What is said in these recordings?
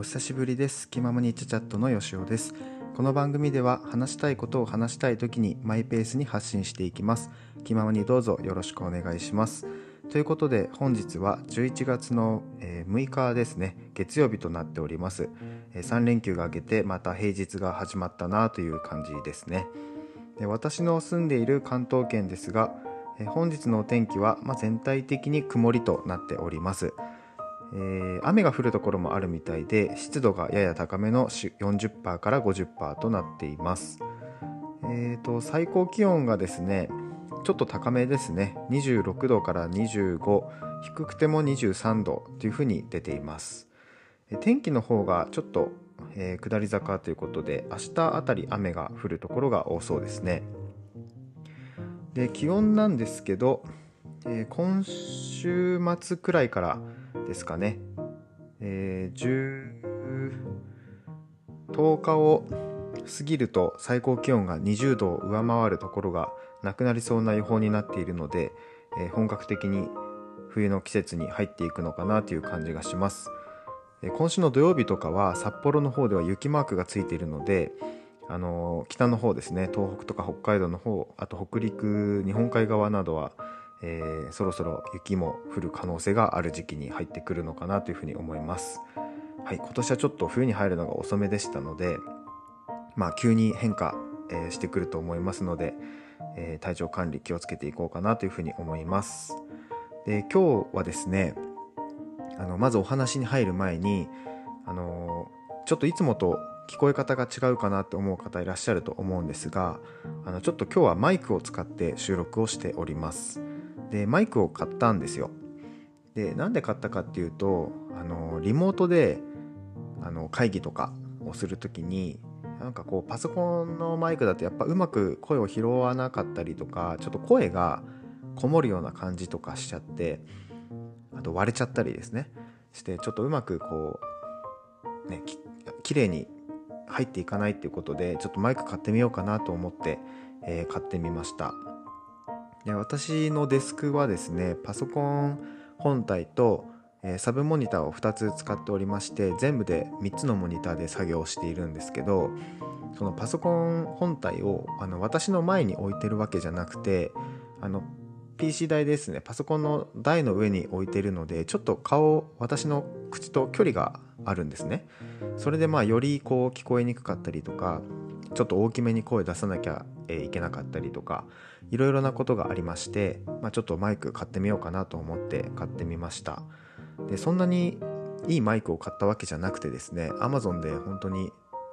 お久しぶりです。気ままにチャチャットのよしおです。この番組では話したいことを話したい時にマイペースに発信していきます。気ままにどうぞよろしくお願いします。ということで本日は11月の6日ですね。月曜日となっております。3連休が明けてまた平日が始まったなという感じですね。で私の住んでいる関東圏ですが本日のお天気は、ま全体的に曇りとなっております。えー、雨が降るところもあるみたいで湿度がやや高めの40%から50%となっています。えーと、最高気温がですねちょっと高めですね。26度から25低くても23度というふうに出ています。天気の方がちょっと、えー、下り坂ということで明日あたり雨が降るところが多そうですね。で気温なんですけど、えー、今週末くらいからですかね、えー、10日を過ぎると最高気温が20度を上回るところがなくなりそうな予報になっているので、えー、本格的に冬の季節に入っていくのかなという感じがします。今週の土曜日とかは札幌の方では雪マークがついているのであの北の方ですね東北とか北海道の方あと北陸日本海側などはえー、そろそろ雪も降る可能性がある時期に入ってくるのかなというふうに思います。はい、今年はちょっと冬に入るのが遅めでしたので、まあ、急に変化、えー、してくると思いますので、えー、体調管理気をつけていこうかなというふうに思います。で今日はですねあのまずお話に入る前にあのちょっといつもと聞こえ方が違うかなと思う方いらっしゃると思うんですがあのちょっと今日はマイクを使って収録をしております。でマイクを買ったんですよ。でなんで買ったかっていうとあのリモートであの会議とかをする時になんかこうパソコンのマイクだとやっぱうまく声を拾わなかったりとかちょっと声がこもるような感じとかしちゃってあと割れちゃったりですね。してちょっとうまくこうねききれいに入っていかないっていうことでちょっとマイク買ってみようかなと思って、えー、買ってみました。私のデスクはですねパソコン本体と、え、サブモニターを2つ使っておりまして全部で3つのモニターで作業しているんですけどそのパソコン本体をあの私の前に置いてるわけじゃなくてあの PC 台ですねパソコンの台の上に置いてるのでちょっと顔私の口と距離があるんですね。それでまあよりこう聞こえにくかったりとかちょっと大きめに声出さなきゃいけなかったりとかいろいろなことがありまして、まあ、ちょっとマイク買ってみようかなと思って買ってみました。でそんなにいいマイクを買ったわけじゃなくてですね Amazon で本当に、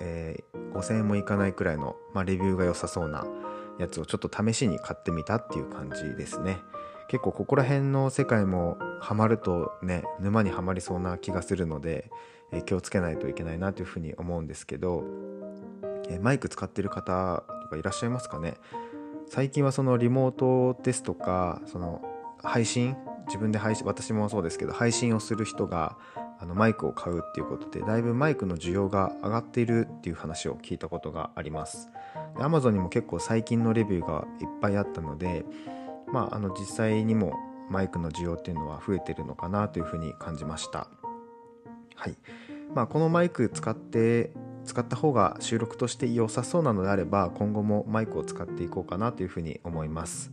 えー、5000円もいかないくらいの、まあ、レビューが良さそうなやつをちょっと試しに買ってみたっていう感じですね。結構ここら辺の世界もハマるとね沼にはまりそうな気がするので、え、気をつけないといけないなというふうに思うんですけど、え、マイク使ってる方とかいらっしゃいますかね。最近はそのリモートですとかその配信自分で配信私もそうですけど配信をする人があのマイクを買うっていうことでだいぶマイクの需要が上がっているっていう話を聞いたことがあります。で Amazon にも結構最近のレビューがいっぱいあったのでまああの実際にもマイクの需要っていうのは増えてるのかなというふうに感じました。はい。まあこのマイク使って使った方が収録として良さそうなのであれば今後もマイクを使っていこうかなというふうに思います。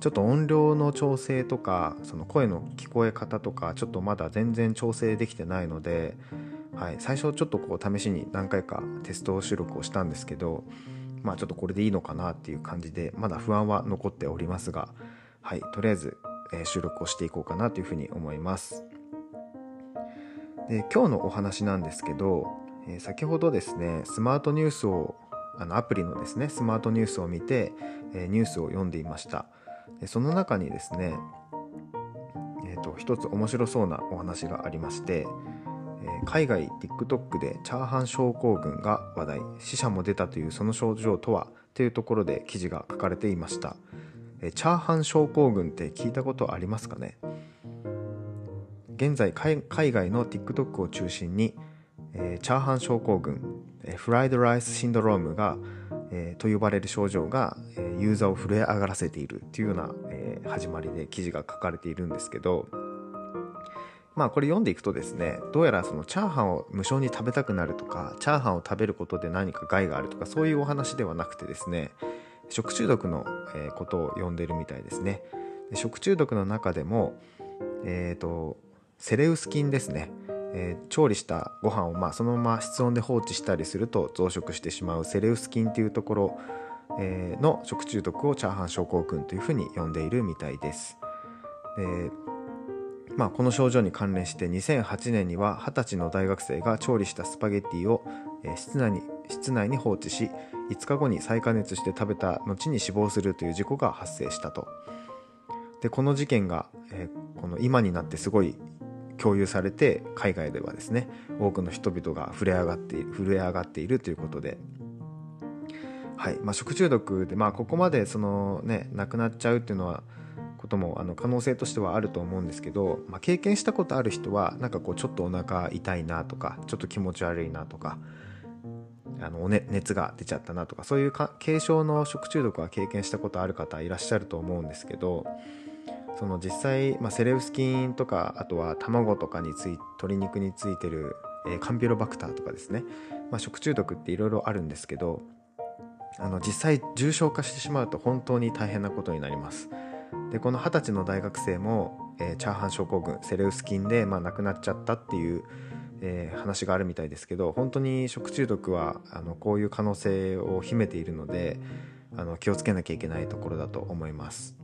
ちょっと音量の調整とかその声の聞こえ方とかちょっとまだ全然調整できてないので、はい、最初ちょっとこう試しに何回かテスト収録をしたんですけどまあちょっとこれでいいのかなっていう感じでまだ不安は残っておりますがはいとりあえず、え収録をしていこうかなというふうに思います。で今日のお話なんですけどえ先ほどですねスマートニュースをあのアプリのですねスマートニュースを見て、えニュースを読んでいました。でその中にですね、えーと、一つ面白そうなお話がありまして、え海外 TikTok でチャーハン症候群が話題死者も出たというその症状とはというところで記事が書かれていました、えチャーハン症候群って聞いたことありますかね？現在海外の TikTok を中心にえ、チャーハン症候群、え、フライドライスシンドロームが、えー、と呼ばれる症状が、え、ユーザーを震え上がらせているというような、え、始まりで記事が書かれているんですけどまあこれ読んでいくとですねどうやらそのチャーハンを無償に食べたくなるとかチャーハンを食べることで何か害があるとかそういうお話ではなくてですね食中毒のことを読んでるみたいですね。食中毒の中でもえーと、セレウス菌ですね、えー、調理したご飯をまあそのまま室温で放置したりすると増殖してしまうセレウス菌というところ、えー、の食中毒をチャーハン症候群というふうに呼んでいるみたいです。でまあ、この症状に関連して2008年には20歳の大学生が調理したスパゲッティを室内に室内に放置し5日後に再加熱して食べた後に死亡するという事故が発生したと。でこの事件が、えー、この今になってすごい共有されて海外ではですね多くの人々が震え上がって震え上がっているということで、はい。まあ、食中毒で、まあ、ここまでその、ね、亡くなっちゃうっていうのはこともあの可能性としてはあると思うんですけど、まあ、経験したことある人はなんかこうちょっとお腹痛いなとかちょっと気持ち悪いなとかあの、ね、熱が出ちゃったなとかそういう軽症の食中毒は経験したことある方いらっしゃると思うんですけどその実際、まあ、セレウス菌とかあとは卵とかについ鶏肉についてる、えー、カンピロバクターとかですね、まあ、食中毒っていろいろあるんですけどあの実際重症化してしまうと本当に大変なことになりますでこの二十歳の大学生も、えー、チャーハン症候群セレウス菌で、まあ、亡くなっちゃったっていう、えー、話があるみたいですけど本当に食中毒はあのこういう可能性を秘めているのであの気をつけなきゃいけないところだと思います。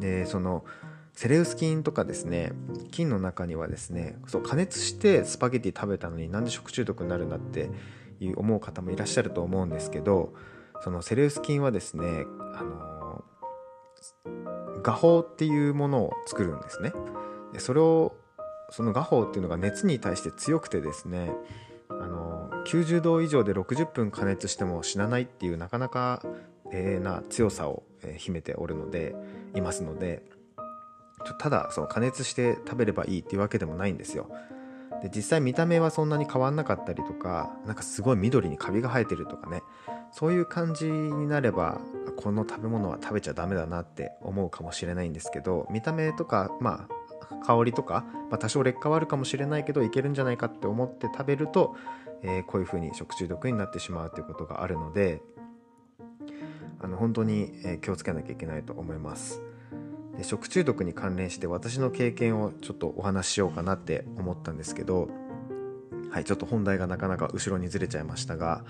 でそのセレウス菌とかですね菌の中にはですねそう加熱してスパゲティ食べたのになんで食中毒になるんだって思う方もいらっしゃると思うんですけどそのセレウス菌はですねあの画法っていうものを作るんですね。でそれをその画法っていうのが熱に対して強くてですねあの90度以上で60分加熱しても死なないっていうなかなか、えー、な強さを秘めておるのでいますのでただその加熱して食べればいいっていうわけでもないんですよ。で実際見た目はそんなに変わんなかったりとかなんかすごい緑にカビが生えてるとかねそういう感じになればこの食べ物は食べちゃダメだなって思うかもしれないんですけど見た目とかまあ香りとか、まあ、多少劣化はあるかもしれないけどいけるんじゃないかって思って食べると、えー、こういうふうに食中毒になってしまうということがあるのであの本当に気をつけなきゃいけないと思います。で食中毒に関連して私の経験をちょっとお話ししようかなって思ったんですけどはいちょっと本題がなかなか後ろにずれちゃいましたが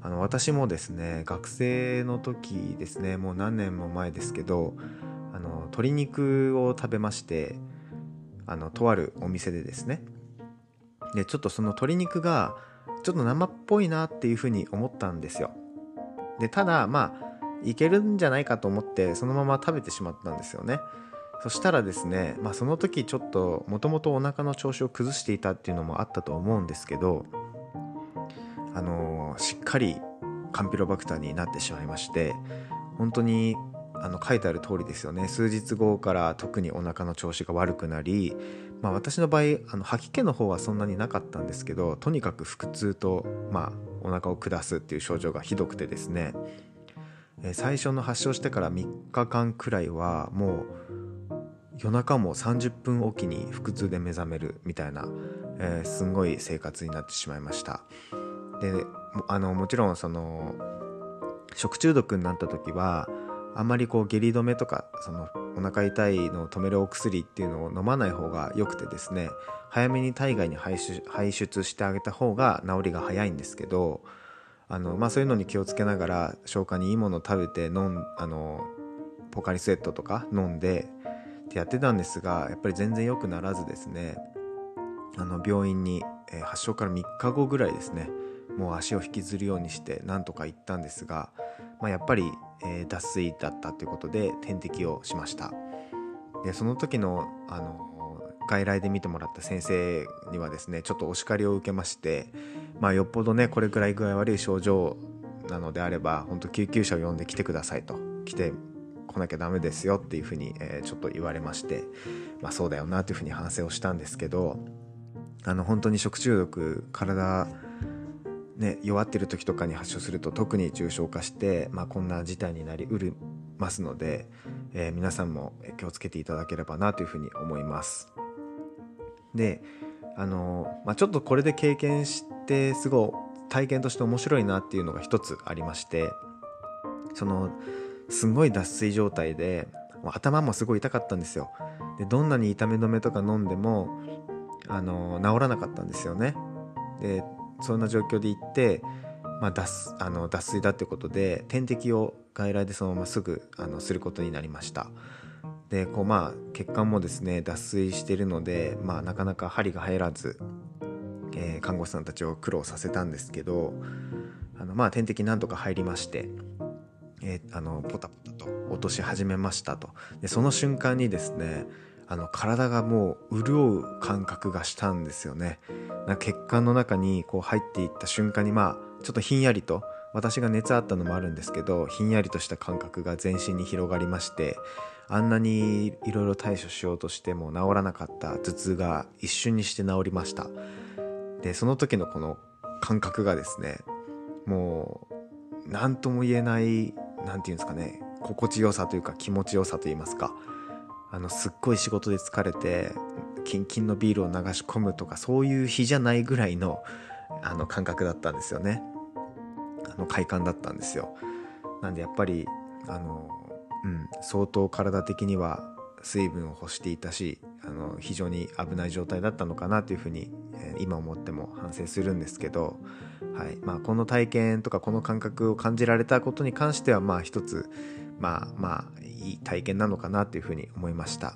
あの私もですね学生の時ですねもう何年も前ですけどあの鶏肉を食べましてあのとあるお店でですねでちょっとその鶏肉がちょっと生っぽいなっていうふうに思ったんですよ。でただまあいけるんじゃないかと思ってそのまま食べてしまったんですよね。そしたらですね、まあ、その時ちょっともともとお腹の調子を崩していたっていうのもあったと思うんですけどあのー、しっかりカンピロバクターになってしまいまして本当にあの書いてある通りですよね。数日後から特にお腹の調子が悪くなり、まあ、私の場合あの吐き気の方はそんなになかったんですけどとにかく腹痛と、まあ、お腹を下すっていう症状がひどくてですね。最初の発症してから3日間くらいはもう夜中も30分おきに腹痛で目覚めるみたいな、えー、すんごい生活になってしまいました。であのもちろんその食中毒になった時はあんまりこう下痢止めとかそのお腹痛いのを止めるお薬っていうのを飲まない方が良くてですね早めに体外に排出してあげた方が治りが早いんですけどあの、まあ、そういうのに気をつけながら消化にいいものを食べて飲んあのポカリスエットとか飲んでってやってたんですがやっぱり全然良くならずですねあの病院に、えー、発症から3日後ぐらいですねもう足を引きずるようにしてなんとか行ったんですが、まあ、やっぱり、えー、脱水だったということで点滴をしました。でその時のあの外来で見てもらった先生にはですねちょっとお叱りを受けましてまあよっぽどねこれぐらい具合悪い症状なのであれば本当救急車を呼んで来てくださいと来て来なきゃダメですよっていうふうに、えー、ちょっと言われましてまあそうだよなというふうに反省をしたんですけどあの本当に食中毒体ね、弱ってる時とかに発症すると特に重症化して、まあ、こんな事態になりうるますので、えー、皆さんも気をつけていただければなというふうに思います。であの、まあ、ちょっとこれで経験してすごい体験として面白いなっていうのが一つありましてそのすごい脱水状態で頭もすごい痛かったんですよ。でどんなに痛み止めとか飲んでもあの治らなかったんですよね。でそんな状況で行って、まあ、脱あの脱水だってことで点滴を外来でそのまますぐあのすることになりました。でこうまあ血管もですね脱水してるので、まあ、なかなか針が入らず、えー、看護師さんたちを苦労させたんですけどあのまあ点滴なんとか入りましてえー、あのポタポタと落とし始めましたと。でその瞬間にですねあの体がもう潤う感覚がしたんですよね。な血管の中にこう入っていった瞬間にまあちょっとひんやりと私が熱あったのもあるんですけどひんやりとした感覚が全身に広がりましてあんなにいろいろ対処しようとしても治らなかった頭痛が一瞬にして治りました。でその時のこの感覚がですねもう何とも言えない何て言うんですかね心地よさというか気持ちよさと言いますかあのすっごい仕事で疲れてキンキンのビールを流し込むとかそういう日じゃないぐらいのあの感覚だったんですよね。あの快感だったんですよ。なんでやっぱりあの、うん、相当体的には水分を欲していたしあの非常に危ない状態だったのかなというふうに、今思っても反省するんですけど、はい。まあ、この体験とかこの感覚を感じられたことに関してはまあ一つまあまあいい体験なのかなというふうに思いました。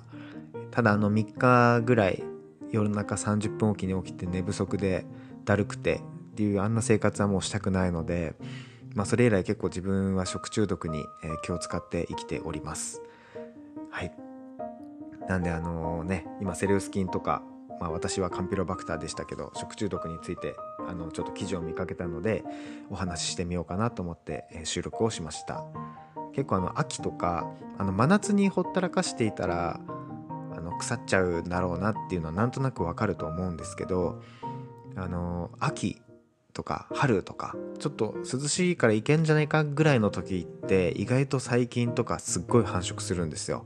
ただあの3日ぐらい夜中30分おきに起きて寝不足でだるくてっていうあんな生活はもうしたくないので、まあ、それ以来結構自分は食中毒に気を使って生きております。はい。なんであのね今セレウス菌とか、まあ、私はカンピロバクターでしたけど食中毒についてあのちょっと記事を見かけたのでお話ししてみようかなと思って収録をしました結構あの秋とかあの真夏にほったらかしていたらあの腐っちゃうだろうなっていうのはなんとなくわかると思うんですけどあの秋とか春とかちょっと涼しいからいけんじゃないかぐらいの時って意外と細菌とかすっごい繁殖するんですよ。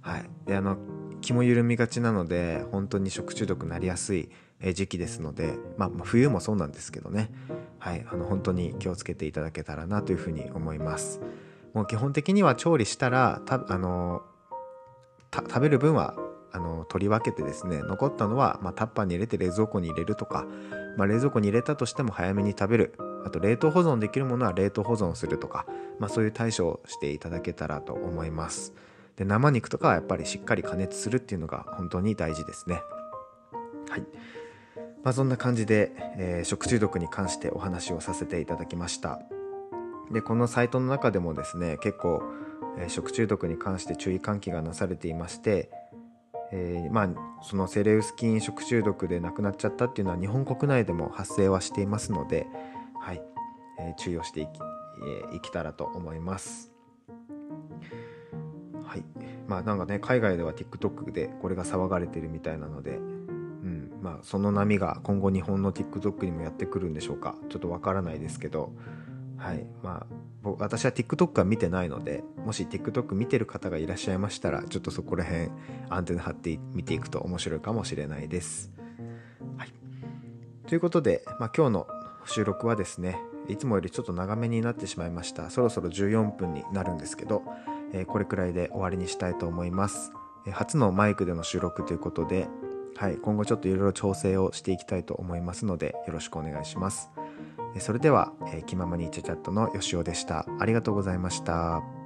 はい、であの気も緩みがちなので本当に食中毒になりやすい時期ですので、まあ、まあ、冬もそうなんですけどね、はい、あの本当に気をつけていただけたらなというふうに思います。もう基本的には調理したらたあの食べる分はあの取り分けてですね残ったのは、まあ、タッパーに入れて冷蔵庫に入れるとか、まあ、冷蔵庫に入れたとしても早めに食べる。あと冷凍保存できるものは冷凍保存するとか、まあ、そういう対処をしていただけたらと思います。で生肉とかはやっぱりしっかり加熱するっていうのが本当に大事ですね。はい。まあそんな感じで、えー、食中毒に関してお話をさせていただきました。でこのサイトの中でもですね結構、えー、食中毒に関して注意喚起がなされていましてえー、まあそのセレウス菌食中毒で亡くなっちゃったっていうのは日本国内でも発生はしていますので、はい。えー、注意をしていき,、えー、いきたらと思います。はい。まあなんかね海外では TikTok でこれが騒がれてるみたいなので、うん。まあ、その波が今後日本の TikTok にもやってくるんでしょうか。ちょっとわからないですけど。はい。まあ私は TikTok は見てないのでもし TikTok 見てる方がいらっしゃいましたらちょっとそこら辺アンテナ張って見ていくと面白いかもしれないです。はい、ということで、まあ、今日の収録はですねいつもよりちょっと長めになってしまいました。そろそろ14分になるんですけどえこれくらいで終わりにしたいと思います。え初のマイクでの収録ということで、はい、今後ちょっといろいろ調整をしていきたいと思いますのでよろしくお願いします。それでは、え気ままにチャチャットのよしおでした。ありがとうございました。